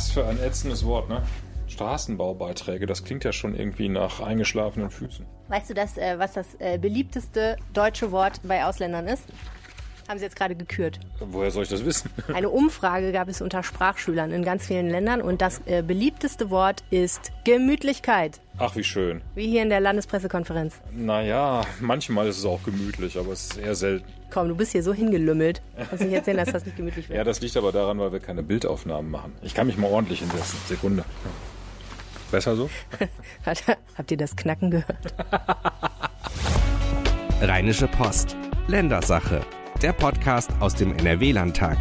Was für ein ätzendes Wort, ne? Straßenbaubeiträge, das klingt ja schon irgendwie nach eingeschlafenen Füßen. Weißt du, das, äh, was das äh, beliebteste deutsche Wort bei Ausländern ist? Haben Sie jetzt gerade gekürt. Woher soll ich das wissen? Eine Umfrage gab es unter Sprachschülern in ganz vielen Ländern und das äh, beliebteste Wort ist Gemütlichkeit. Ach, wie schön. Wie hier in der Landespressekonferenz. Naja, manchmal ist es auch gemütlich, aber es ist eher selten. Komm, du bist hier so hingelümmelt. Kannst nicht erzählen, dass das nicht gemütlich wird. Ja, das liegt aber daran, weil wir keine Bildaufnahmen machen. Ich kann mich mal ordentlich hinsetzen. Sekunde. Besser so? Habt ihr das Knacken gehört? Rheinische Post. Ländersache. Der Podcast aus dem NRW-Landtag.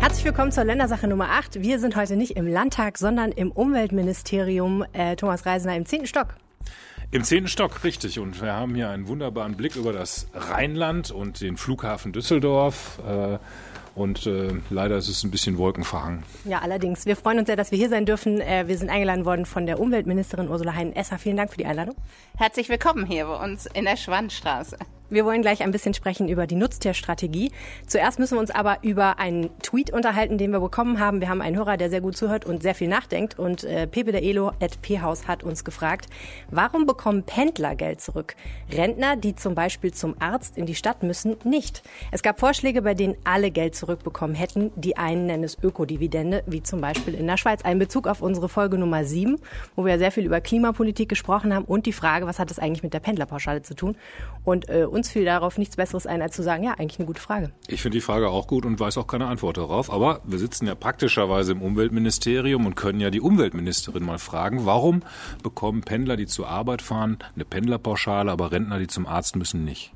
Herzlich willkommen zur Ländersache Nummer 8. Wir sind heute nicht im Landtag, sondern im Umweltministerium. Äh, Thomas Reisner im 10. Stock. Im zehnten Stock, richtig. Und wir haben hier einen wunderbaren Blick über das Rheinland und den Flughafen Düsseldorf. Äh, und äh, leider ist es ein bisschen wolkenverhangen. Ja, allerdings. Wir freuen uns sehr, dass wir hier sein dürfen. Äh, wir sind eingeladen worden von der Umweltministerin Ursula Heinen-Esser. Vielen Dank für die Einladung. Herzlich willkommen hier bei uns in der Schwannstraße. Wir wollen gleich ein bisschen sprechen über die Nutztierstrategie. Zuerst müssen wir uns aber über einen Tweet unterhalten, den wir bekommen haben. Wir haben einen Hörer, der sehr gut zuhört und sehr viel nachdenkt. Und äh, Pepe der Elo at P-Haus hat uns gefragt, warum bekommen Pendler Geld zurück? Rentner, die zum Beispiel zum Arzt in die Stadt müssen, nicht. Es gab Vorschläge, bei denen alle Geld zurückbekommen hätten. Die einen nennen es Ökodividende, wie zum Beispiel in der Schweiz. Ein Bezug auf unsere Folge Nummer 7, wo wir sehr viel über Klimapolitik gesprochen haben und die Frage, was hat das eigentlich mit der Pendlerpauschale zu tun? Und äh, uns fiel darauf nichts Besseres ein, als zu sagen, ja, eigentlich eine gute Frage. Ich finde die Frage auch gut und weiß auch keine Antwort darauf. Aber wir sitzen ja praktischerweise im Umweltministerium und können ja die Umweltministerin mal fragen, warum bekommen Pendler, die zur Arbeit fahren, eine Pendlerpauschale, aber Rentner, die zum Arzt müssen, nicht?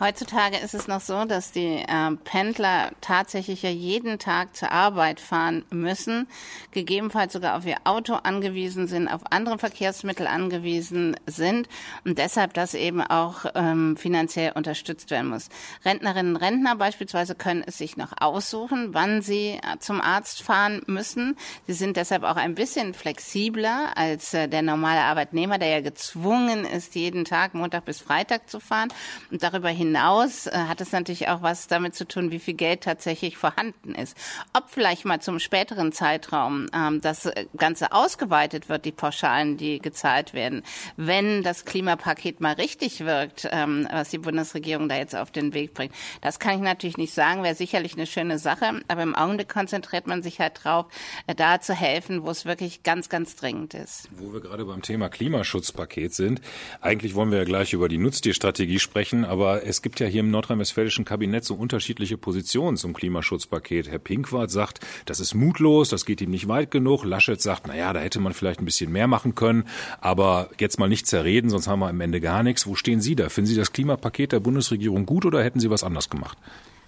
Heutzutage ist es noch so, dass die äh, Pendler tatsächlich ja jeden Tag zur Arbeit fahren müssen, gegebenenfalls sogar auf ihr Auto angewiesen sind, auf andere Verkehrsmittel angewiesen sind und deshalb das eben auch ähm, finanziell unterstützt werden muss. Rentnerinnen und Rentner beispielsweise können es sich noch aussuchen, wann sie äh, zum Arzt fahren müssen. Sie sind deshalb auch ein bisschen flexibler als äh, der normale Arbeitnehmer, der ja gezwungen ist, jeden Tag Montag bis Freitag zu fahren und darüber hinaus hinaus äh, hat es natürlich auch was damit zu tun, wie viel Geld tatsächlich vorhanden ist. Ob vielleicht mal zum späteren Zeitraum ähm, das Ganze ausgeweitet wird, die Pauschalen, die gezahlt werden, wenn das Klimapaket mal richtig wirkt, ähm, was die Bundesregierung da jetzt auf den Weg bringt. Das kann ich natürlich nicht sagen, wäre sicherlich eine schöne Sache, aber im Augenblick konzentriert man sich halt drauf, äh, da zu helfen, wo es wirklich ganz, ganz dringend ist. Wo wir gerade beim Thema Klimaschutzpaket sind, eigentlich wollen wir ja gleich über die Nutztierstrategie sprechen, aber es es gibt ja hier im nordrhein-westfälischen Kabinett so unterschiedliche Positionen zum Klimaschutzpaket. Herr Pinkwart sagt, das ist mutlos, das geht ihm nicht weit genug. Laschet sagt, na ja, da hätte man vielleicht ein bisschen mehr machen können, aber jetzt mal nicht zerreden, sonst haben wir am Ende gar nichts. Wo stehen Sie da? Finden Sie das Klimapaket der Bundesregierung gut oder hätten Sie was anders gemacht?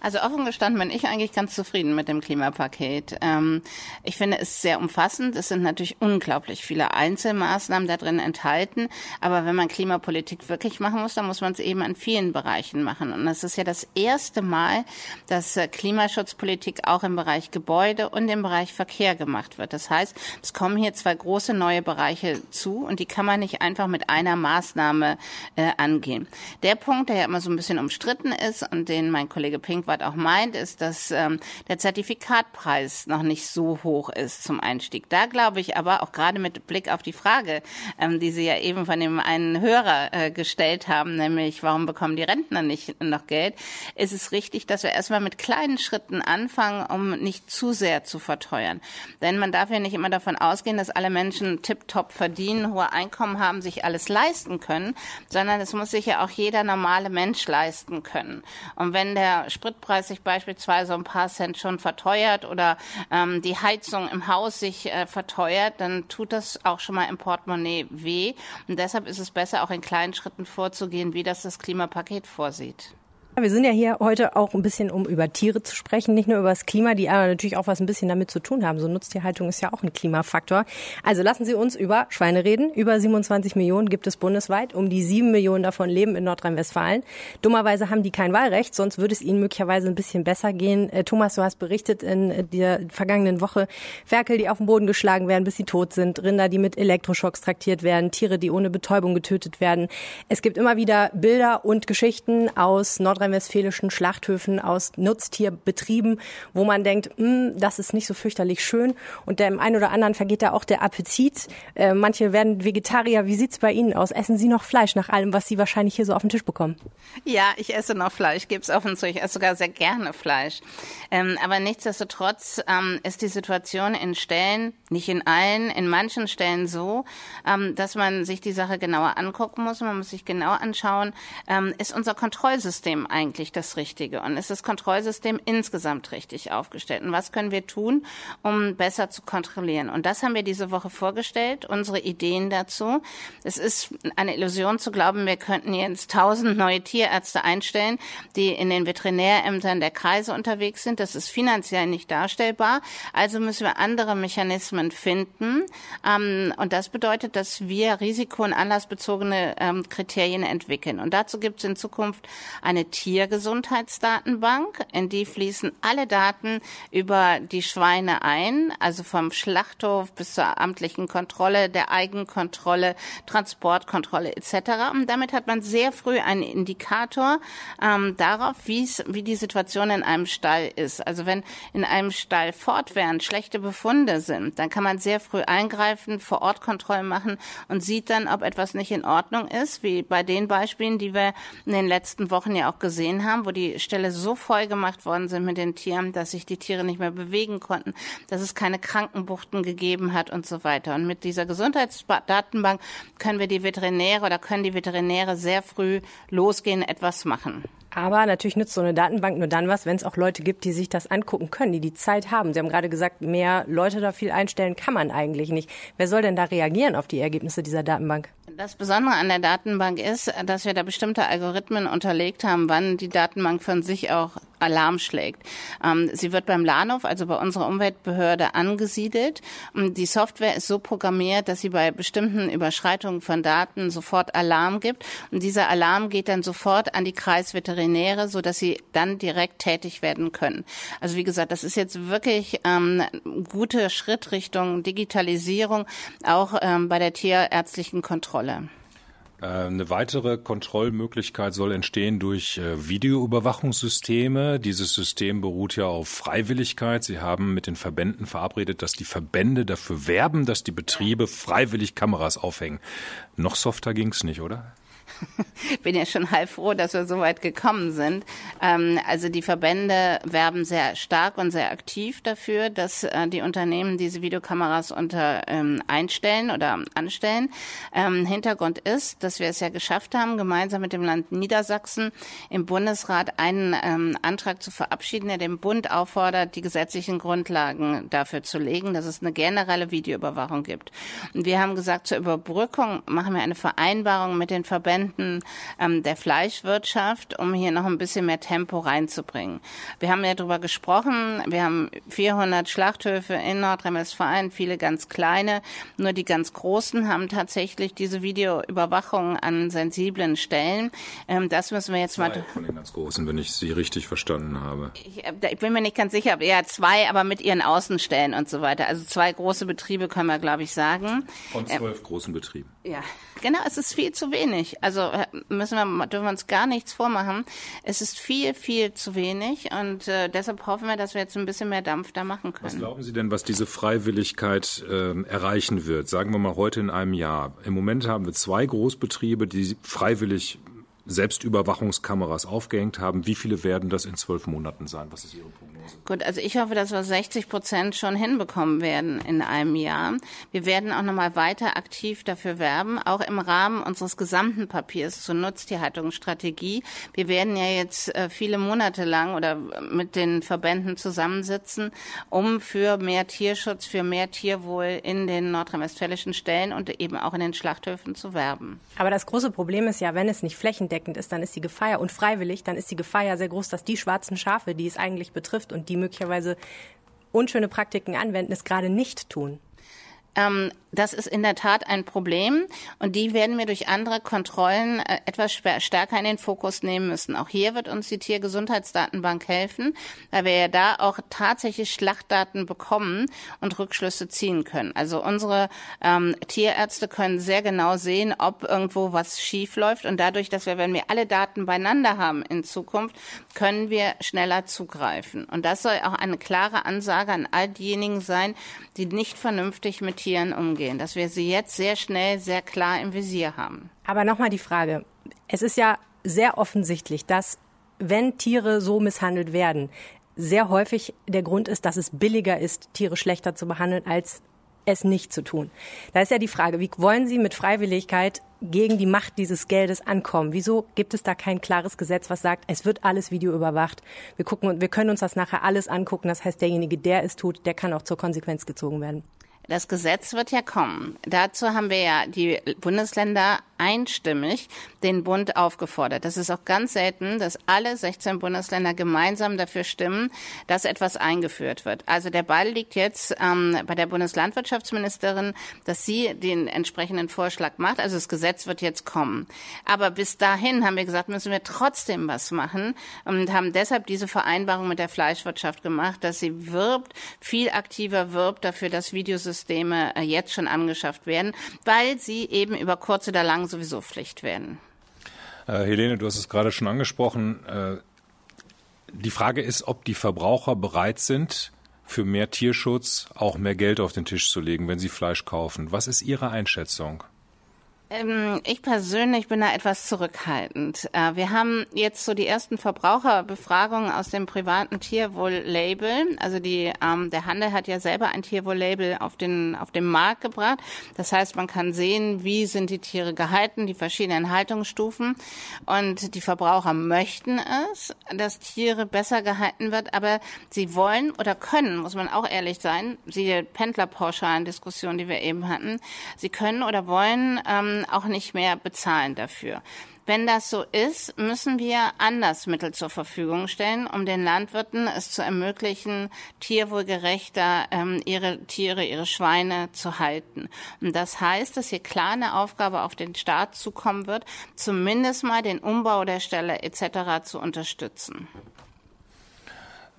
Also offen gestanden bin ich eigentlich ganz zufrieden mit dem Klimapaket. Ähm, ich finde es sehr umfassend. Es sind natürlich unglaublich viele Einzelmaßnahmen da drin enthalten. Aber wenn man Klimapolitik wirklich machen muss, dann muss man es eben an vielen Bereichen machen. Und es ist ja das erste Mal, dass äh, Klimaschutzpolitik auch im Bereich Gebäude und im Bereich Verkehr gemacht wird. Das heißt, es kommen hier zwei große neue Bereiche zu und die kann man nicht einfach mit einer Maßnahme äh, angehen. Der Punkt, der ja immer so ein bisschen umstritten ist und den mein Kollege Pink Marquardt auch meint, ist, dass ähm, der Zertifikatpreis noch nicht so hoch ist zum Einstieg. Da glaube ich aber, auch gerade mit Blick auf die Frage, ähm, die Sie ja eben von dem einen Hörer äh, gestellt haben, nämlich warum bekommen die Rentner nicht noch Geld, ist es richtig, dass wir erstmal mit kleinen Schritten anfangen, um nicht zu sehr zu verteuern. Denn man darf ja nicht immer davon ausgehen, dass alle Menschen tiptop verdienen, hohe Einkommen haben, sich alles leisten können, sondern es muss sich ja auch jeder normale Mensch leisten können. Und wenn der Sprit Spritpreis sich beispielsweise ein paar Cent schon verteuert oder ähm, die Heizung im Haus sich äh, verteuert, dann tut das auch schon mal im Portemonnaie weh. Und deshalb ist es besser, auch in kleinen Schritten vorzugehen, wie das das Klimapaket vorsieht. Wir sind ja hier heute auch ein bisschen, um über Tiere zu sprechen, nicht nur über das Klima, die aber natürlich auch was ein bisschen damit zu tun haben. So Nutztierhaltung ist ja auch ein Klimafaktor. Also lassen Sie uns über Schweine reden. Über 27 Millionen gibt es bundesweit. Um die sieben Millionen davon leben in Nordrhein-Westfalen. Dummerweise haben die kein Wahlrecht, sonst würde es ihnen möglicherweise ein bisschen besser gehen. Äh, Thomas, du hast berichtet in der vergangenen Woche, Ferkel, die auf den Boden geschlagen werden, bis sie tot sind, Rinder, die mit Elektroschocks traktiert werden, Tiere, die ohne Betäubung getötet werden. Es gibt immer wieder Bilder und Geschichten aus Nordrhein nordrhein-westfälischen Schlachthöfen aus Nutztierbetrieben, wo man denkt, hm, das ist nicht so fürchterlich schön und dem einen oder anderen vergeht da auch der Appetit. Äh, manche werden Vegetarier. Wie sieht's bei Ihnen aus? Essen Sie noch Fleisch nach allem, was Sie wahrscheinlich hier so auf den Tisch bekommen? Ja, ich esse noch Fleisch, gebe es offen zu. Ich esse sogar sehr gerne Fleisch. Ähm, aber nichtsdestotrotz ähm, ist die Situation in Stellen, nicht in allen, in manchen Stellen so, ähm, dass man sich die Sache genauer angucken muss. Man muss sich genau anschauen, ähm, ist unser Kontrollsystem eigentlich das Richtige und ist das Kontrollsystem insgesamt richtig aufgestellt? Und was können wir tun, um besser zu kontrollieren? Und das haben wir diese Woche vorgestellt, unsere Ideen dazu. Es ist eine Illusion zu glauben, wir könnten jetzt tausend neue Tierärzte einstellen, die in den Veterinärämtern der Kreise unterwegs sind. Das ist finanziell nicht darstellbar. Also müssen wir andere Mechanismen finden. Ähm, und das bedeutet, dass wir risiko- und anlassbezogene ähm, Kriterien entwickeln. Und dazu gibt es in Zukunft eine Tiergesundheitsdatenbank, in die fließen alle Daten über die Schweine ein, also vom Schlachthof bis zur amtlichen Kontrolle, der Eigenkontrolle, Transportkontrolle etc. Und damit hat man sehr früh einen Indikator ähm, darauf, wie die Situation in einem Stall ist. Also wenn in einem Stall fortwährend schlechte Befunde sind, dann kann man sehr früh eingreifen, vor Ort Kontrollen machen und sieht dann, ob etwas nicht in Ordnung ist, wie bei den Beispielen, die wir in den letzten Wochen ja auch gesehen haben, wo die Ställe so voll gemacht worden sind mit den Tieren, dass sich die Tiere nicht mehr bewegen konnten, dass es keine Krankenbuchten gegeben hat und so weiter. Und mit dieser Gesundheitsdatenbank können wir die Veterinäre oder können die Veterinäre sehr früh losgehen, etwas machen. Aber natürlich nützt so eine Datenbank nur dann was, wenn es auch Leute gibt, die sich das angucken können, die die Zeit haben. Sie haben gerade gesagt, mehr Leute da viel einstellen kann man eigentlich nicht. Wer soll denn da reagieren auf die Ergebnisse dieser Datenbank? Das Besondere an der Datenbank ist, dass wir da bestimmte Algorithmen unterlegt haben, wann die Datenbank von sich auch Alarm schlägt. Ähm, sie wird beim LANOV, also bei unserer Umweltbehörde, angesiedelt. Und die Software ist so programmiert, dass sie bei bestimmten Überschreitungen von Daten sofort Alarm gibt. Und dieser Alarm geht dann sofort an die Kreisveterinäre, so dass sie dann direkt tätig werden können. Also wie gesagt, das ist jetzt wirklich ähm, guter Schritt Richtung Digitalisierung, auch ähm, bei der tierärztlichen Kontrolle. Kontrolle. Äh, eine weitere Kontrollmöglichkeit soll entstehen durch äh, Videoüberwachungssysteme. Dieses System beruht ja auf Freiwilligkeit. Sie haben mit den Verbänden verabredet, dass die Verbände dafür werben, dass die Betriebe freiwillig Kameras aufhängen. Noch softer ging's nicht, oder? bin ja schon halb froh, dass wir so weit gekommen sind. Ähm, also die Verbände werben sehr stark und sehr aktiv dafür, dass äh, die Unternehmen diese Videokameras unter ähm, einstellen oder anstellen. Ähm, Hintergrund ist, dass wir es ja geschafft haben, gemeinsam mit dem Land Niedersachsen im Bundesrat einen ähm, Antrag zu verabschieden, der dem Bund auffordert, die gesetzlichen Grundlagen dafür zu legen, dass es eine generelle Videoüberwachung gibt. Und wir haben gesagt, zur Überbrückung machen wir eine Vereinbarung mit den Verbänden Produzenten ähm, der Fleischwirtschaft, um hier noch ein bisschen mehr Tempo reinzubringen. Wir haben ja darüber gesprochen, wir haben 400 Schlachthöfe in Nordrhein-Westfalen, viele ganz kleine, nur die ganz großen haben tatsächlich diese Videoüberwachung an sensiblen Stellen. Ähm, das müssen wir jetzt zwei mal... von den ganz großen, wenn ich Sie richtig verstanden habe. Ich, äh, ich bin mir nicht ganz sicher, aber eher zwei, aber mit ihren Außenstellen und so weiter. Also zwei große Betriebe können wir, glaube ich, sagen. Von zwölf ähm, großen Betrieben. Ja, genau, es ist viel zu wenig. Also äh, müssen wir, dürfen wir uns gar nichts vormachen. Es ist viel, viel zu wenig und äh, deshalb hoffen wir, dass wir jetzt ein bisschen mehr Dampf da machen können. Was glauben Sie denn, was diese Freiwilligkeit äh, erreichen wird? Sagen wir mal heute in einem Jahr. Im Moment haben wir zwei Großbetriebe, die freiwillig Selbstüberwachungskameras aufgehängt haben. Wie viele werden das in zwölf Monaten sein? Was ist Ihre Prognose? Gut, also ich hoffe, dass wir 60 Prozent schon hinbekommen werden in einem Jahr. Wir werden auch nochmal weiter aktiv dafür werben, auch im Rahmen unseres gesamten Papiers zur Nutztierhaltungsstrategie. Wir werden ja jetzt äh, viele Monate lang oder mit den Verbänden zusammensitzen, um für mehr Tierschutz, für mehr Tierwohl in den nordrhein-westfälischen Stellen und eben auch in den Schlachthöfen zu werben. Aber das große Problem ist ja, wenn es nicht flächendeckend ist, dann ist die Gefahr und freiwillig, dann ist die Gefahr ja sehr groß, dass die schwarzen Schafe, die es eigentlich betrifft und die möglicherweise unschöne Praktiken anwenden, es gerade nicht tun. Ähm, das ist in der Tat ein Problem und die werden wir durch andere Kontrollen äh, etwas stärker in den Fokus nehmen müssen. Auch hier wird uns die Tiergesundheitsdatenbank helfen, weil wir ja da auch tatsächlich Schlachtdaten bekommen und Rückschlüsse ziehen können. Also unsere ähm, Tierärzte können sehr genau sehen, ob irgendwo was schief läuft und dadurch, dass wir, wenn wir alle Daten beieinander haben in Zukunft, können wir schneller zugreifen. Und das soll auch eine klare Ansage an all diejenigen sein, die nicht vernünftig mit Tieren umgehen, dass wir sie jetzt sehr schnell, sehr klar im Visier haben. Aber nochmal die Frage. Es ist ja sehr offensichtlich, dass wenn Tiere so misshandelt werden, sehr häufig der Grund ist, dass es billiger ist, Tiere schlechter zu behandeln, als es nicht zu tun. Da ist ja die Frage, wie wollen Sie mit Freiwilligkeit gegen die Macht dieses Geldes ankommen? Wieso gibt es da kein klares Gesetz, was sagt, es wird alles Video überwacht? Wir gucken und wir können uns das nachher alles angucken. Das heißt, derjenige, der es tut, der kann auch zur Konsequenz gezogen werden. Das Gesetz wird ja kommen. Dazu haben wir ja die Bundesländer einstimmig den Bund aufgefordert. Das ist auch ganz selten, dass alle 16 Bundesländer gemeinsam dafür stimmen, dass etwas eingeführt wird. Also der Ball liegt jetzt ähm, bei der Bundeslandwirtschaftsministerin, dass sie den entsprechenden Vorschlag macht. Also das Gesetz wird jetzt kommen. Aber bis dahin haben wir gesagt, müssen wir trotzdem was machen und haben deshalb diese Vereinbarung mit der Fleischwirtschaft gemacht, dass sie wirbt, viel aktiver wirbt dafür, dass Videosysteme äh, jetzt schon angeschafft werden, weil sie eben über kurz oder lang sowieso Pflicht werden. Äh, Helene, du hast es gerade schon angesprochen. Äh, die Frage ist, ob die Verbraucher bereit sind, für mehr Tierschutz auch mehr Geld auf den Tisch zu legen, wenn sie Fleisch kaufen. Was ist Ihre Einschätzung? Ähm, ich persönlich bin da etwas zurückhaltend. Äh, wir haben jetzt so die ersten Verbraucherbefragungen aus dem privaten Tierwohl-Label. Also die, ähm, der Handel hat ja selber ein Tierwohl-Label auf den, auf den Markt gebracht. Das heißt, man kann sehen, wie sind die Tiere gehalten, die verschiedenen Haltungsstufen. Und die Verbraucher möchten es, dass Tiere besser gehalten wird, aber sie wollen oder können, muss man auch ehrlich sein, die Pendlerpauschalen-Diskussion, die wir eben hatten, sie können oder wollen ähm, auch nicht mehr bezahlen dafür. Wenn das so ist, müssen wir anders Mittel zur Verfügung stellen, um den Landwirten es zu ermöglichen, tierwohlgerechter ähm, ihre Tiere, ihre Schweine zu halten. Und das heißt, dass hier klar eine Aufgabe auf den Staat zukommen wird, zumindest mal den Umbau der Stelle etc. zu unterstützen.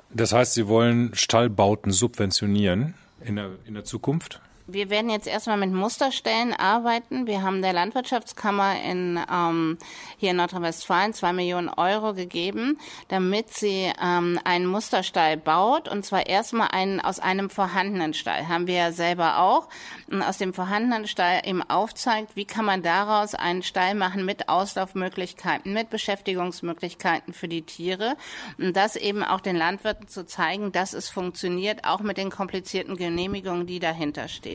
Das heißt, Sie wollen Stallbauten subventionieren in der, in der Zukunft? Wir werden jetzt erstmal mit Musterstellen arbeiten. Wir haben der Landwirtschaftskammer in, ähm, hier in Nordrhein-Westfalen zwei Millionen Euro gegeben, damit sie ähm, einen Musterstall baut. Und zwar erstmal einen aus einem vorhandenen Stall. Haben wir ja selber auch. Aus dem vorhandenen Stall eben aufzeigt, wie kann man daraus einen Stall machen mit Auslaufmöglichkeiten, mit Beschäftigungsmöglichkeiten für die Tiere. Und das eben auch den Landwirten zu zeigen, dass es funktioniert, auch mit den komplizierten Genehmigungen, die dahinter stehen.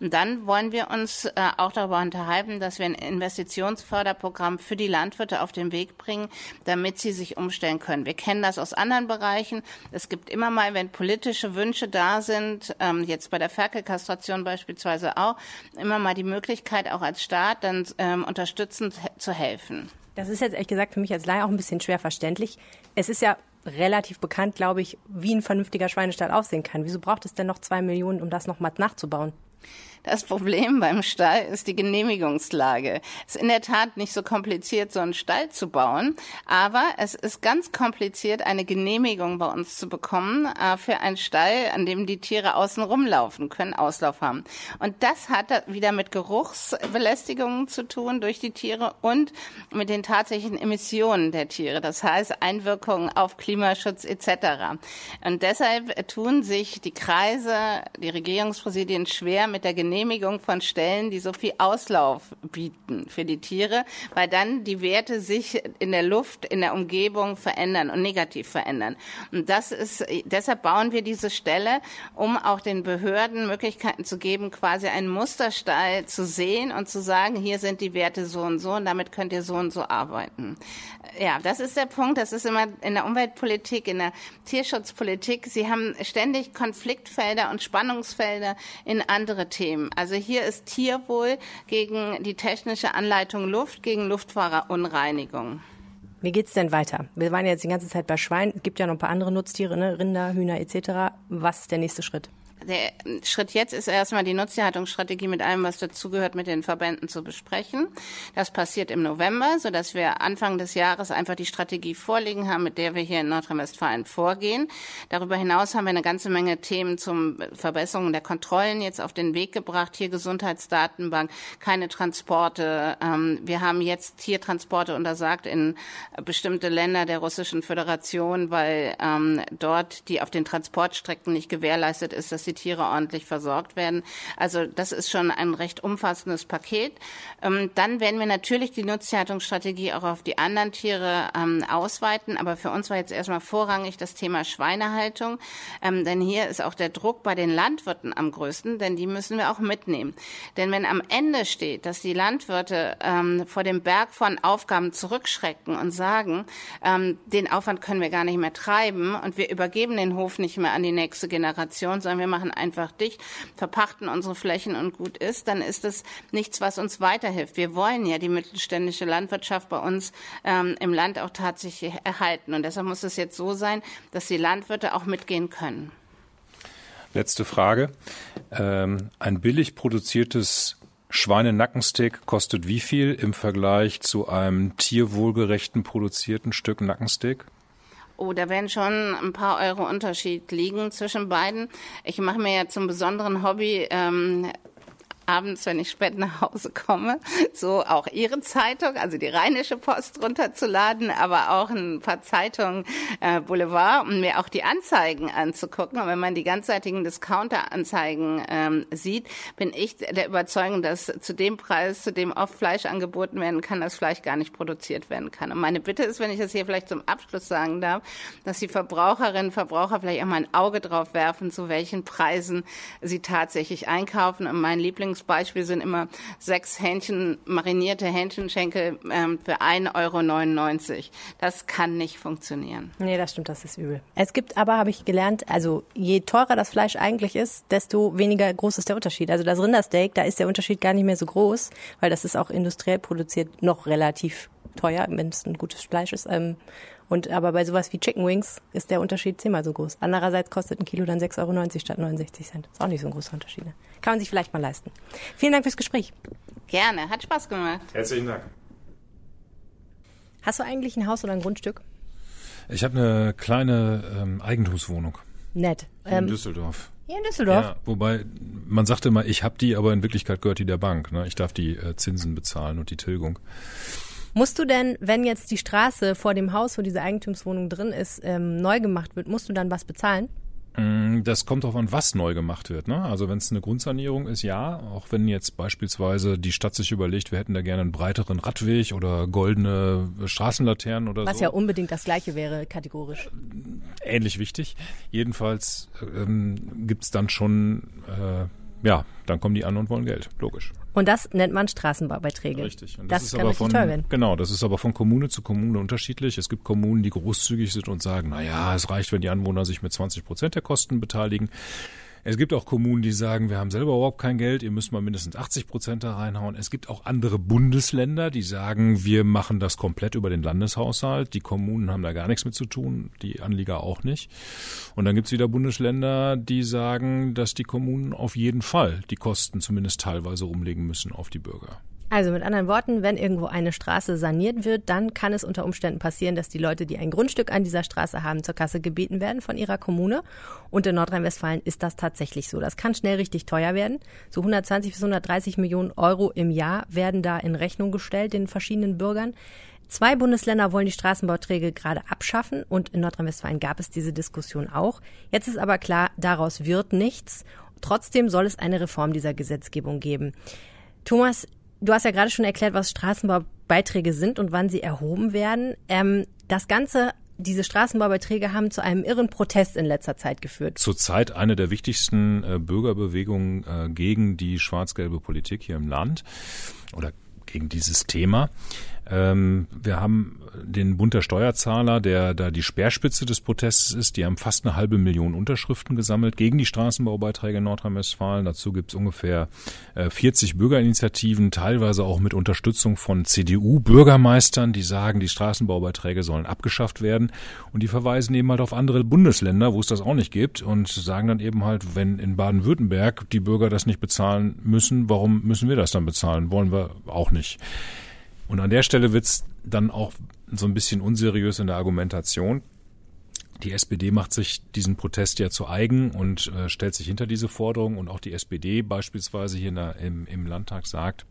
Und dann wollen wir uns äh, auch darüber unterhalten, dass wir ein Investitionsförderprogramm für die Landwirte auf den Weg bringen, damit sie sich umstellen können. Wir kennen das aus anderen Bereichen. Es gibt immer mal, wenn politische Wünsche da sind, ähm, jetzt bei der Ferkelkastration beispielsweise auch, immer mal die Möglichkeit, auch als Staat dann ähm, unterstützend zu helfen. Das ist jetzt ehrlich gesagt für mich als Laie auch ein bisschen schwer verständlich. Es ist ja relativ bekannt, glaube ich, wie ein vernünftiger Schweinestall aussehen kann. Wieso braucht es denn noch zwei Millionen, um das nochmal nachzubauen? Das Problem beim Stall ist die Genehmigungslage. Es ist in der Tat nicht so kompliziert, so einen Stall zu bauen, aber es ist ganz kompliziert, eine Genehmigung bei uns zu bekommen äh, für einen Stall, an dem die Tiere außen rumlaufen können, Auslauf haben. Und das hat wieder mit Geruchsbelästigungen zu tun durch die Tiere und mit den tatsächlichen Emissionen der Tiere. Das heißt Einwirkungen auf Klimaschutz etc. Und deshalb tun sich die Kreise, die Regierungspräsidien schwer mit der Genehmigung Genehmigung von Stellen, die so viel Auslauf bieten für die Tiere, weil dann die Werte sich in der Luft, in der Umgebung verändern und negativ verändern. Und das ist, deshalb bauen wir diese Stelle, um auch den Behörden Möglichkeiten zu geben, quasi einen Musterstall zu sehen und zu sagen, hier sind die Werte so und so und damit könnt ihr so und so arbeiten. Ja, das ist der Punkt. Das ist immer in der Umweltpolitik, in der Tierschutzpolitik. Sie haben ständig Konfliktfelder und Spannungsfelder in andere Themen. Also hier ist Tierwohl gegen die technische Anleitung Luft, gegen Luftverunreinigung. Wie geht's denn weiter? Wir waren jetzt die ganze Zeit bei Schweinen. Es gibt ja noch ein paar andere Nutztiere, ne? Rinder, Hühner etc. Was ist der nächste Schritt? Der Schritt jetzt ist erstmal die Nutztierhaltungsstrategie mit allem, was dazugehört, mit den Verbänden zu besprechen. Das passiert im November, so dass wir Anfang des Jahres einfach die Strategie vorliegen haben, mit der wir hier in Nordrhein-Westfalen vorgehen. Darüber hinaus haben wir eine ganze Menge Themen zum Verbesserung der Kontrollen jetzt auf den Weg gebracht. Hier Gesundheitsdatenbank, keine Transporte. Ähm, wir haben jetzt Tiertransporte untersagt in bestimmte Länder der Russischen Föderation, weil ähm, dort die auf den Transportstrecken nicht gewährleistet ist, dass die Tiere ordentlich versorgt werden. Also das ist schon ein recht umfassendes Paket. Ähm, dann werden wir natürlich die Nutztierhaltungsstrategie auch auf die anderen Tiere ähm, ausweiten. Aber für uns war jetzt erstmal vorrangig das Thema Schweinehaltung. Ähm, denn hier ist auch der Druck bei den Landwirten am größten, denn die müssen wir auch mitnehmen. Denn wenn am Ende steht, dass die Landwirte vor dem Berg von Aufgaben zurückschrecken und sagen, den Aufwand können wir gar nicht mehr treiben und wir übergeben den Hof nicht mehr an die nächste Generation, sondern wir machen machen einfach dicht, verpachten unsere Flächen und gut ist, dann ist das nichts, was uns weiterhilft. Wir wollen ja die mittelständische Landwirtschaft bei uns ähm, im Land auch tatsächlich erhalten. Und deshalb muss es jetzt so sein, dass die Landwirte auch mitgehen können. Letzte Frage. Ähm, ein billig produziertes Schweinenackensteak kostet wie viel im Vergleich zu einem tierwohlgerechten produzierten Stück Nackensteak? Oh, da werden schon ein paar Euro Unterschied liegen zwischen beiden. Ich mache mir ja zum besonderen Hobby ähm, abends, wenn ich spät nach Hause komme, so auch Ihre Zeitung, also die Rheinische Post runterzuladen, aber auch ein paar Zeitungen äh, Boulevard, um mir auch die Anzeigen anzugucken. Und wenn man die ganzseitigen Discounter-Anzeigen ähm, sieht, bin ich der Überzeugung, dass zu dem Preis, zu dem oft Fleisch angeboten werden kann, das Fleisch gar nicht produziert werden kann. Und meine Bitte ist, wenn ich das hier vielleicht zum Abschluss sagen darf, dass die Verbraucherinnen Verbraucher vielleicht auch mal ein Auge drauf werfen, zu welchen Preisen sie tatsächlich einkaufen. Und mein Lieblings Beispiel sind immer sechs Hähnchen, marinierte Hähnchenschenkel ähm, für 1,99 Euro. Das kann nicht funktionieren. Nee, das stimmt, das ist übel. Es gibt aber, habe ich gelernt, also je teurer das Fleisch eigentlich ist, desto weniger groß ist der Unterschied. Also das Rindersteak, da ist der Unterschied gar nicht mehr so groß, weil das ist auch industriell produziert noch relativ teuer, wenn es ein gutes Fleisch ist. Ähm, und aber bei sowas wie Chicken Wings ist der Unterschied zehnmal so groß. Andererseits kostet ein Kilo dann 6,90 Euro statt 69 Cent. Ist auch nicht so ein großer Unterschied. Ne? Kann man sich vielleicht mal leisten. Vielen Dank fürs Gespräch. Gerne, hat Spaß gemacht. Herzlichen Dank. Hast du eigentlich ein Haus oder ein Grundstück? Ich habe eine kleine ähm, Eigentumswohnung. Nett. In ähm, Düsseldorf. Hier in Düsseldorf? Ja, wobei man sagte immer, ich habe die, aber in Wirklichkeit gehört die der Bank. Ne? Ich darf die äh, Zinsen bezahlen und die Tilgung. Musst du denn, wenn jetzt die Straße vor dem Haus, wo diese Eigentumswohnung drin ist, ähm, neu gemacht wird, musst du dann was bezahlen? Mm, das kommt darauf an, was neu gemacht wird. Ne? Also wenn es eine Grundsanierung ist, ja. Auch wenn jetzt beispielsweise die Stadt sich überlegt, wir hätten da gerne einen breiteren Radweg oder goldene Straßenlaternen oder was so. Was ja unbedingt das Gleiche wäre, kategorisch. Ähnlich wichtig. Jedenfalls ähm, gibt dann schon äh, ja, dann kommen die an und wollen Geld, logisch. Und das nennt man Straßenbaubeiträge. Richtig. Und das, das ist aber von, Genau, das ist aber von Kommune zu Kommune unterschiedlich. Es gibt Kommunen, die großzügig sind und sagen, na ja, es reicht, wenn die Anwohner sich mit 20 Prozent der Kosten beteiligen. Es gibt auch Kommunen, die sagen, wir haben selber überhaupt kein Geld, ihr müsst mal mindestens 80 Prozent da reinhauen. Es gibt auch andere Bundesländer, die sagen, wir machen das komplett über den Landeshaushalt. Die Kommunen haben da gar nichts mit zu tun, die Anlieger auch nicht. Und dann gibt es wieder Bundesländer, die sagen, dass die Kommunen auf jeden Fall die Kosten zumindest teilweise umlegen müssen auf die Bürger. Also mit anderen Worten, wenn irgendwo eine Straße saniert wird, dann kann es unter Umständen passieren, dass die Leute, die ein Grundstück an dieser Straße haben, zur Kasse gebeten werden von ihrer Kommune. Und in Nordrhein-Westfalen ist das tatsächlich so. Das kann schnell richtig teuer werden. So 120 bis 130 Millionen Euro im Jahr werden da in Rechnung gestellt den verschiedenen Bürgern. Zwei Bundesländer wollen die Straßenbauträge gerade abschaffen und in Nordrhein-Westfalen gab es diese Diskussion auch. Jetzt ist aber klar, daraus wird nichts. Trotzdem soll es eine Reform dieser Gesetzgebung geben. Thomas, Du hast ja gerade schon erklärt, was Straßenbaubeiträge sind und wann sie erhoben werden. Ähm, das Ganze diese Straßenbaubeiträge haben zu einem irren Protest in letzter Zeit geführt. Zurzeit eine der wichtigsten äh, Bürgerbewegungen äh, gegen die schwarz-gelbe Politik hier im Land oder gegen dieses Thema. Ähm, wir haben den Bund der Steuerzahler, der da die Speerspitze des Protestes ist. Die haben fast eine halbe Million Unterschriften gesammelt gegen die Straßenbaubeiträge in Nordrhein-Westfalen. Dazu gibt es ungefähr äh, 40 Bürgerinitiativen, teilweise auch mit Unterstützung von CDU-Bürgermeistern, die sagen, die Straßenbaubeiträge sollen abgeschafft werden. Und die verweisen eben halt auf andere Bundesländer, wo es das auch nicht gibt und sagen dann eben halt, wenn in Baden-Württemberg die Bürger das nicht bezahlen müssen, warum müssen wir das dann bezahlen? Wollen wir auch nicht. Und an der Stelle wird's dann auch so ein bisschen unseriös in der Argumentation. Die SPD macht sich diesen Protest ja zu eigen und äh, stellt sich hinter diese Forderung. Und auch die SPD beispielsweise hier der, im, im Landtag sagt,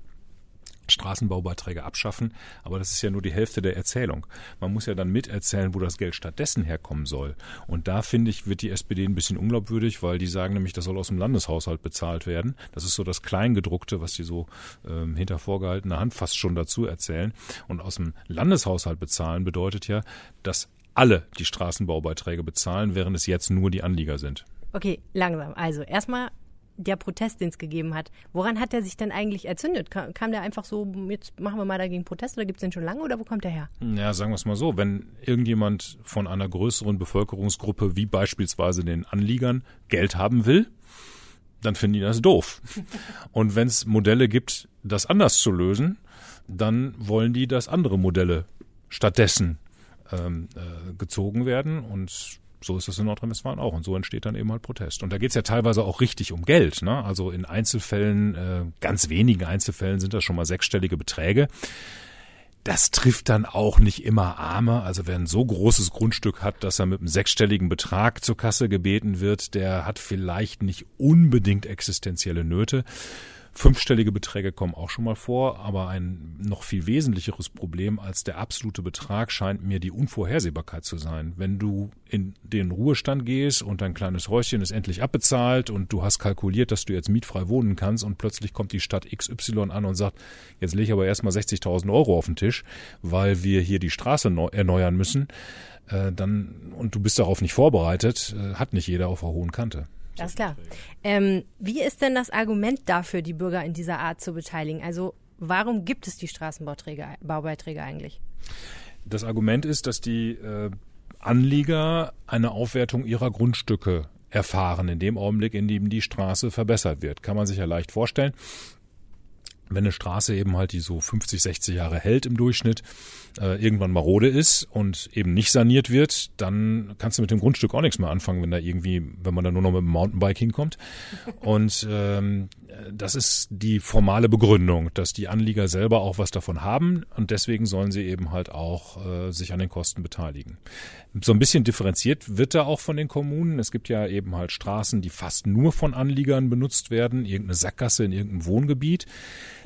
Straßenbaubeiträge abschaffen, aber das ist ja nur die Hälfte der Erzählung. Man muss ja dann miterzählen, wo das Geld stattdessen herkommen soll. Und da finde ich, wird die SPD ein bisschen unglaubwürdig, weil die sagen nämlich, das soll aus dem Landeshaushalt bezahlt werden. Das ist so das Kleingedruckte, was die so ähm, hinter vorgehaltener Hand fast schon dazu erzählen. Und aus dem Landeshaushalt bezahlen bedeutet ja, dass alle die Straßenbaubeiträge bezahlen, während es jetzt nur die Anlieger sind. Okay, langsam. Also erstmal der Protest, den es gegeben hat, woran hat er sich denn eigentlich erzündet? Kam, kam der einfach so, jetzt machen wir mal dagegen Protest oder gibt es den schon lange oder wo kommt der her? Ja, sagen wir es mal so, wenn irgendjemand von einer größeren Bevölkerungsgruppe wie beispielsweise den Anliegern Geld haben will, dann finden die das doof. Und wenn es Modelle gibt, das anders zu lösen, dann wollen die, dass andere Modelle stattdessen ähm, äh, gezogen werden und so ist es in Nordrhein-Westfalen auch. Und so entsteht dann eben halt Protest. Und da geht es ja teilweise auch richtig um Geld. Ne? Also in Einzelfällen, äh, ganz wenigen Einzelfällen sind das schon mal sechsstellige Beträge. Das trifft dann auch nicht immer Arme. Also wer ein so großes Grundstück hat, dass er mit einem sechsstelligen Betrag zur Kasse gebeten wird, der hat vielleicht nicht unbedingt existenzielle Nöte. Fünfstellige Beträge kommen auch schon mal vor, aber ein noch viel wesentlicheres Problem als der absolute Betrag scheint mir die Unvorhersehbarkeit zu sein. Wenn du in den Ruhestand gehst und dein kleines Häuschen ist endlich abbezahlt und du hast kalkuliert, dass du jetzt mietfrei wohnen kannst und plötzlich kommt die Stadt XY an und sagt, jetzt lege ich aber erstmal 60.000 Euro auf den Tisch, weil wir hier die Straße erneuern müssen, äh, dann, und du bist darauf nicht vorbereitet, äh, hat nicht jeder auf der hohen Kante. Das ist klar. Ähm, wie ist denn das Argument dafür, die Bürger in dieser Art zu beteiligen? Also warum gibt es die Straßenbaubeiträge eigentlich? Das Argument ist, dass die äh, Anlieger eine Aufwertung ihrer Grundstücke erfahren, in dem Augenblick, in dem die Straße verbessert wird. Kann man sich ja leicht vorstellen wenn eine Straße eben halt, die so 50, 60 Jahre hält im Durchschnitt, äh, irgendwann marode ist und eben nicht saniert wird, dann kannst du mit dem Grundstück auch nichts mehr anfangen, wenn da irgendwie, wenn man da nur noch mit dem Mountainbike hinkommt. Und ähm, das ist die formale Begründung, dass die Anlieger selber auch was davon haben und deswegen sollen sie eben halt auch äh, sich an den Kosten beteiligen. So ein bisschen differenziert wird da auch von den Kommunen. Es gibt ja eben halt Straßen, die fast nur von Anliegern benutzt werden, irgendeine Sackgasse in irgendeinem Wohngebiet.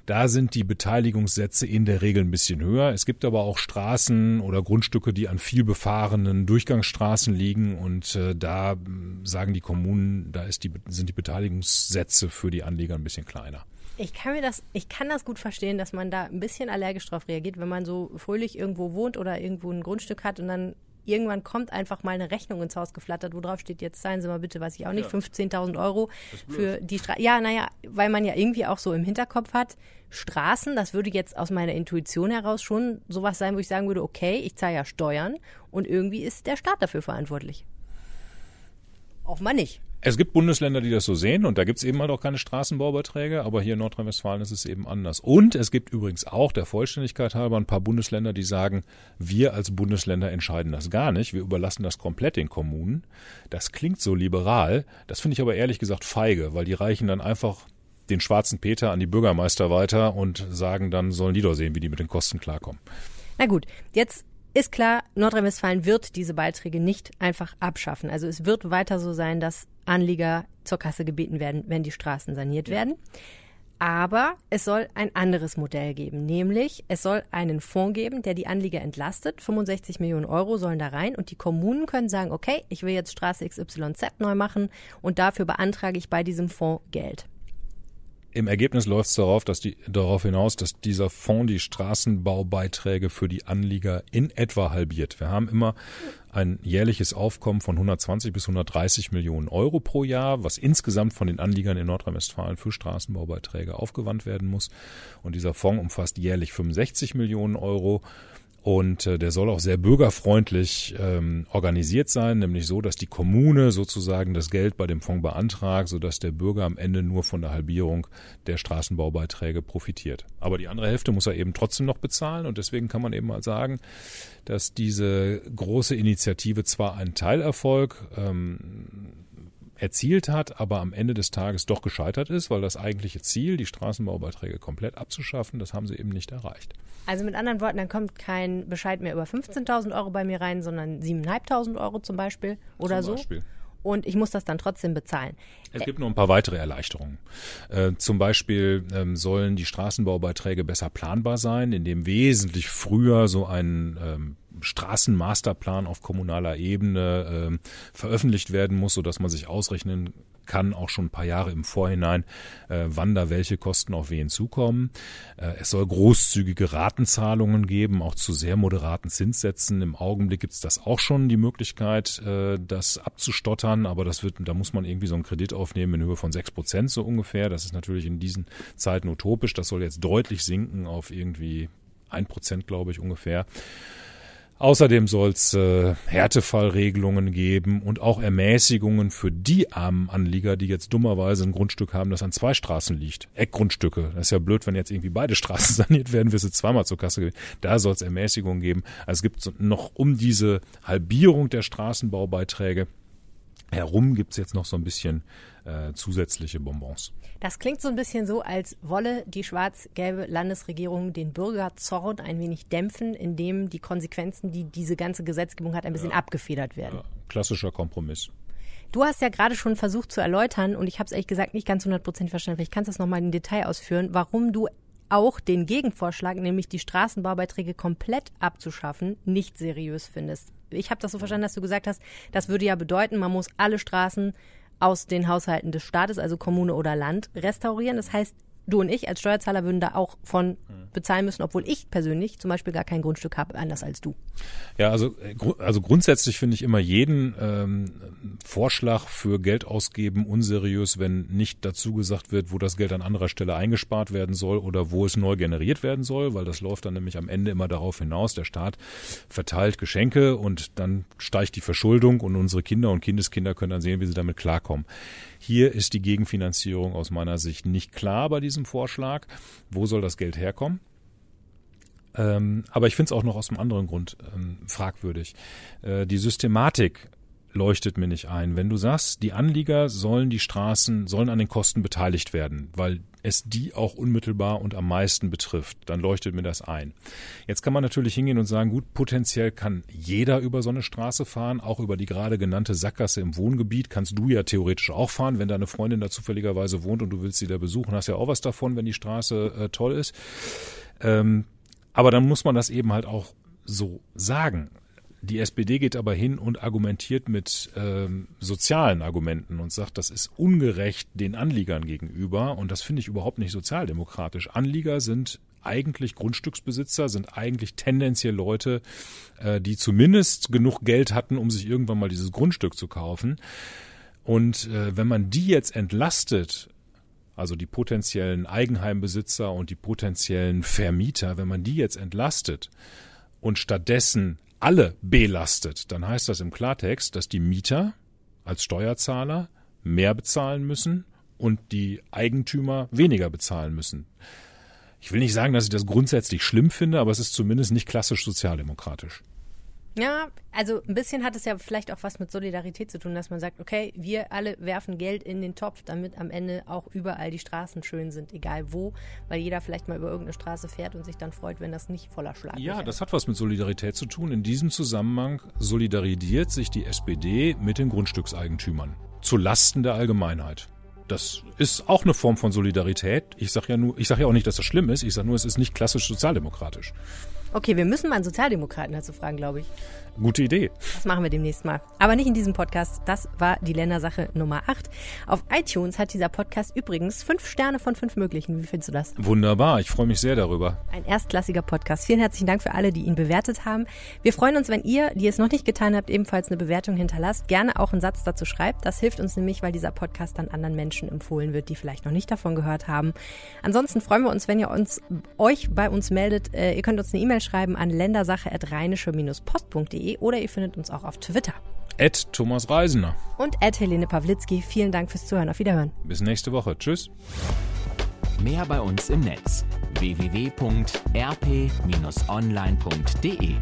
Da sind die Beteiligungssätze in der Regel ein bisschen höher. Es gibt aber auch Straßen oder Grundstücke, die an viel befahrenen Durchgangsstraßen liegen und äh, da sagen die Kommunen, da die, sind die Beteiligungssätze für die Anleger ein bisschen kleiner. Ich kann mir das, ich kann das gut verstehen, dass man da ein bisschen allergisch drauf reagiert, wenn man so fröhlich irgendwo wohnt oder irgendwo ein Grundstück hat und dann irgendwann kommt einfach mal eine Rechnung ins Haus geflattert, wo drauf steht, jetzt zahlen Sie mal bitte, weiß ich auch nicht, ja. 15.000 Euro für die Straße. Ja, naja, weil man ja irgendwie auch so im Hinterkopf hat, Straßen, das würde jetzt aus meiner Intuition heraus schon sowas sein, wo ich sagen würde, okay, ich zahle ja Steuern und irgendwie ist der Staat dafür verantwortlich. Offenbar nicht. Es gibt Bundesländer, die das so sehen und da gibt es eben halt auch keine Straßenbaubeiträge, aber hier in Nordrhein-Westfalen ist es eben anders. Und es gibt übrigens auch der Vollständigkeit halber ein paar Bundesländer, die sagen, wir als Bundesländer entscheiden das gar nicht, wir überlassen das komplett den Kommunen. Das klingt so liberal, das finde ich aber ehrlich gesagt feige, weil die reichen dann einfach den schwarzen Peter an die Bürgermeister weiter und sagen dann, sollen die doch sehen, wie die mit den Kosten klarkommen. Na gut, jetzt ist klar, Nordrhein-Westfalen wird diese Beiträge nicht einfach abschaffen. Also es wird weiter so sein, dass Anlieger zur Kasse gebeten werden, wenn die Straßen saniert ja. werden. Aber es soll ein anderes Modell geben, nämlich es soll einen Fonds geben, der die Anlieger entlastet. 65 Millionen Euro sollen da rein und die Kommunen können sagen, okay, ich will jetzt Straße XYZ neu machen und dafür beantrage ich bei diesem Fonds Geld. Im Ergebnis läuft es darauf, dass die, darauf hinaus, dass dieser Fonds die Straßenbaubeiträge für die Anlieger in etwa halbiert. Wir haben immer ein jährliches Aufkommen von 120 bis 130 Millionen Euro pro Jahr, was insgesamt von den Anliegern in Nordrhein-Westfalen für Straßenbaubeiträge aufgewandt werden muss. Und dieser Fonds umfasst jährlich 65 Millionen Euro. Und äh, der soll auch sehr bürgerfreundlich ähm, organisiert sein, nämlich so, dass die Kommune sozusagen das Geld bei dem Fonds beantragt, sodass der Bürger am Ende nur von der Halbierung der Straßenbaubeiträge profitiert. Aber die andere Hälfte muss er eben trotzdem noch bezahlen und deswegen kann man eben mal sagen, dass diese große Initiative zwar ein Teilerfolg ähm, erzielt hat, aber am Ende des Tages doch gescheitert ist, weil das eigentliche Ziel, die Straßenbaubeiträge komplett abzuschaffen, das haben sie eben nicht erreicht. Also mit anderen Worten, dann kommt kein Bescheid mehr über 15.000 Euro bei mir rein, sondern 7.500 Euro zum Beispiel oder zum Beispiel. so und ich muss das dann trotzdem bezahlen. Es gibt noch ein paar weitere Erleichterungen. Äh, zum Beispiel ähm, sollen die Straßenbaubeiträge besser planbar sein, indem wesentlich früher so ein ähm, Straßenmasterplan auf kommunaler Ebene äh, veröffentlicht werden muss, sodass man sich ausrechnen kann, auch schon ein paar Jahre im Vorhinein, äh, wann da welche Kosten auf wen zukommen. Äh, es soll großzügige Ratenzahlungen geben, auch zu sehr moderaten Zinssätzen. Im Augenblick gibt es das auch schon, die Möglichkeit, äh, das abzustottern, aber das wird, da muss man irgendwie so einen Kredit aufnehmen in Höhe von sechs Prozent so ungefähr. Das ist natürlich in diesen Zeiten utopisch. Das soll jetzt deutlich sinken auf irgendwie ein Prozent, glaube ich, ungefähr. Außerdem soll es äh, Härtefallregelungen geben und auch Ermäßigungen für die armen Anlieger, die jetzt dummerweise ein Grundstück haben, das an zwei Straßen liegt. Eckgrundstücke. Das ist ja blöd, wenn jetzt irgendwie beide Straßen saniert werden, wirst du zweimal zur Kasse gehen. Da soll es Ermäßigungen geben. Also es gibt noch um diese Halbierung der Straßenbaubeiträge herum gibt's jetzt noch so ein bisschen äh, zusätzliche Bonbons. Das klingt so ein bisschen so, als wolle die schwarz-gelbe Landesregierung den Bürgerzorn ein wenig dämpfen, indem die Konsequenzen, die diese ganze Gesetzgebung hat, ein bisschen ja. abgefedert werden. Ja, klassischer Kompromiss. Du hast ja gerade schon versucht zu erläutern, und ich habe es ehrlich gesagt nicht ganz hundertprozentig verstanden, vielleicht kannst du das nochmal in Detail ausführen, warum du auch den Gegenvorschlag, nämlich die Straßenbaubeiträge komplett abzuschaffen, nicht seriös findest. Ich habe das so verstanden, dass du gesagt hast, das würde ja bedeuten, man muss alle Straßen aus den Haushalten des Staates, also Kommune oder Land, restaurieren. Das heißt, du und ich als Steuerzahler würden da auch von bezahlen müssen, obwohl ich persönlich zum Beispiel gar kein Grundstück habe, anders als du. Ja, also, äh, also grundsätzlich finde ich immer jeden ähm, Vorschlag für Geld ausgeben unseriös, wenn nicht dazu gesagt wird, wo das Geld an anderer Stelle eingespart werden soll oder wo es neu generiert werden soll, weil das läuft dann nämlich am Ende immer darauf hinaus, der Staat verteilt Geschenke und dann steigt die Verschuldung und unsere Kinder und Kindeskinder können dann sehen, wie sie damit klarkommen. Hier ist die Gegenfinanzierung aus meiner Sicht nicht klar bei diesem Vorschlag. Wo soll das Geld herkommen? Ähm, aber ich finde es auch noch aus einem anderen Grund ähm, fragwürdig. Äh, die Systematik leuchtet mir nicht ein. Wenn du sagst, die Anlieger sollen die Straßen, sollen an den Kosten beteiligt werden, weil es die auch unmittelbar und am meisten betrifft, dann leuchtet mir das ein. Jetzt kann man natürlich hingehen und sagen, gut, potenziell kann jeder über so eine Straße fahren, auch über die gerade genannte Sackgasse im Wohngebiet kannst du ja theoretisch auch fahren, wenn deine Freundin da zufälligerweise wohnt und du willst sie da besuchen, hast ja auch was davon, wenn die Straße äh, toll ist. Ähm, aber dann muss man das eben halt auch so sagen. Die SPD geht aber hin und argumentiert mit ähm, sozialen Argumenten und sagt, das ist ungerecht den Anliegern gegenüber. Und das finde ich überhaupt nicht sozialdemokratisch. Anlieger sind eigentlich Grundstücksbesitzer, sind eigentlich tendenziell Leute, äh, die zumindest genug Geld hatten, um sich irgendwann mal dieses Grundstück zu kaufen. Und äh, wenn man die jetzt entlastet, also die potenziellen Eigenheimbesitzer und die potenziellen Vermieter, wenn man die jetzt entlastet und stattdessen alle belastet, dann heißt das im Klartext, dass die Mieter als Steuerzahler mehr bezahlen müssen und die Eigentümer weniger bezahlen müssen. Ich will nicht sagen, dass ich das grundsätzlich schlimm finde, aber es ist zumindest nicht klassisch sozialdemokratisch. Ja, also ein bisschen hat es ja vielleicht auch was mit Solidarität zu tun, dass man sagt, okay, wir alle werfen Geld in den Topf, damit am Ende auch überall die Straßen schön sind, egal wo, weil jeder vielleicht mal über irgendeine Straße fährt und sich dann freut, wenn das nicht voller Schlag ist. Ja, das hat was mit Solidarität zu tun. In diesem Zusammenhang solidarisiert sich die SPD mit den Grundstückseigentümern zu Lasten der Allgemeinheit. Das ist auch eine Form von Solidarität. Ich sage ja nur, ich sage ja auch nicht, dass das schlimm ist. Ich sage nur, es ist nicht klassisch sozialdemokratisch. Okay, wir müssen mal einen Sozialdemokraten dazu fragen, glaube ich. Gute Idee. Das machen wir demnächst mal. Aber nicht in diesem Podcast. Das war die Ländersache Nummer 8. Auf iTunes hat dieser Podcast übrigens fünf Sterne von fünf möglichen. Wie findest du das? Wunderbar. Ich freue mich sehr darüber. Ein erstklassiger Podcast. Vielen herzlichen Dank für alle, die ihn bewertet haben. Wir freuen uns, wenn ihr, die es noch nicht getan habt, ebenfalls eine Bewertung hinterlasst. Gerne auch einen Satz dazu schreibt. Das hilft uns nämlich, weil dieser Podcast dann anderen Menschen empfohlen wird, die vielleicht noch nicht davon gehört haben. Ansonsten freuen wir uns, wenn ihr uns, euch bei uns meldet. Äh, ihr könnt uns eine E-Mail schreiben an ländersache.rheinische-post.de oder ihr findet uns auch auf Twitter. Ed Thomas Reisener. Und Ed Helene Pawlitzki. Vielen Dank fürs Zuhören. Auf Wiederhören. Bis nächste Woche. Tschüss. Mehr bei uns im Netz www.rp-online.de